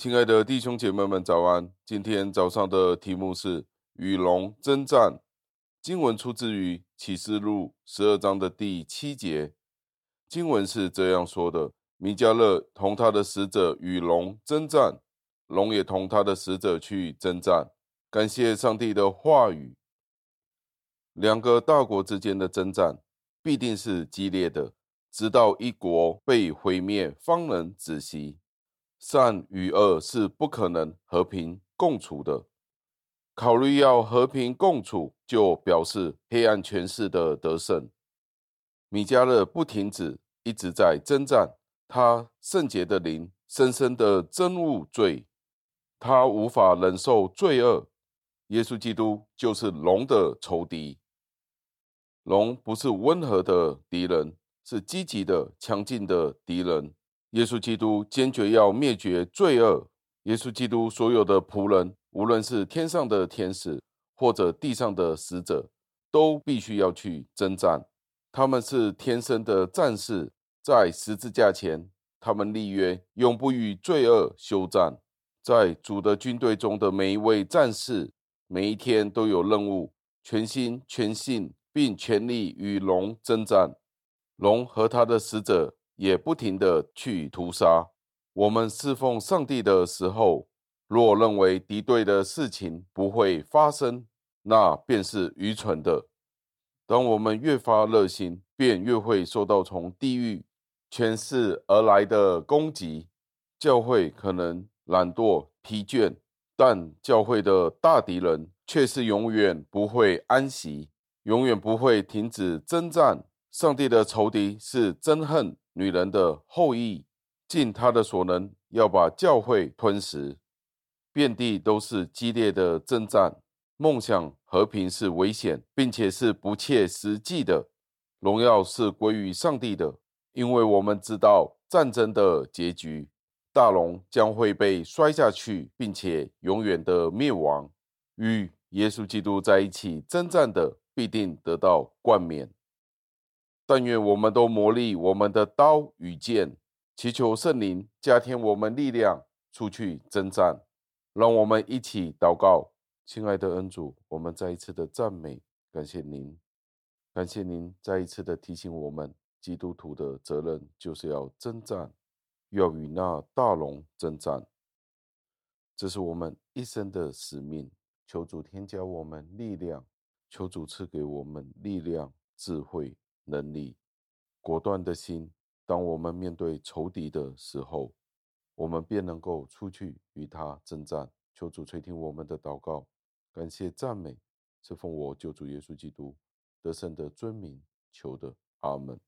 亲爱的弟兄姐妹们，早安！今天早上的题目是与龙争战。经文出自于启示录十二章的第七节。经文是这样说的：米迦勒同他的使者与龙争战，龙也同他的使者去争战。感谢上帝的话语。两个大国之间的争战必定是激烈的，直到一国被毁灭，方能止息。善与恶是不可能和平共处的。考虑要和平共处，就表示黑暗权势的得胜。米迦勒不停止，一直在征战。他圣洁的灵深深的憎恶罪，他无法忍受罪恶。耶稣基督就是龙的仇敌。龙不是温和的敌人，是积极的、强劲的敌人。耶稣基督坚决要灭绝罪恶。耶稣基督所有的仆人，无论是天上的天使或者地上的使者，都必须要去征战。他们是天生的战士，在十字架前，他们立约，永不与罪恶休战。在主的军队中的每一位战士，每一天都有任务，全心全性并全力与龙征战。龙和他的使者。也不停地去屠杀。我们侍奉上帝的时候，若认为敌对的事情不会发生，那便是愚蠢的。当我们越发热心，便越会受到从地狱权势而来的攻击。教会可能懒惰疲倦，但教会的大敌人却是永远不会安息，永远不会停止征战。上帝的仇敌是憎恨女人的后裔，尽他的所能要把教会吞噬，遍地都是激烈的征战。梦想和平是危险，并且是不切实际的。荣耀是归于上帝的，因为我们知道战争的结局，大龙将会被摔下去，并且永远的灭亡。与耶稣基督在一起征战的，必定得到冠冕。但愿我们都磨砺我们的刀与剑，祈求圣灵加添我们力量，出去征战。让我们一起祷告，亲爱的恩主，我们再一次的赞美，感谢您，感谢您再一次的提醒我们，基督徒的责任就是要征战，要与那大龙征战。这是我们一生的使命。求主添加我们力量，求主赐给我们力量、智慧。能力果断的心，当我们面对仇敌的时候，我们便能够出去与他征战。求主垂听我们的祷告，感谢赞美，是奉我救主耶稣基督得胜的尊名求的，阿门。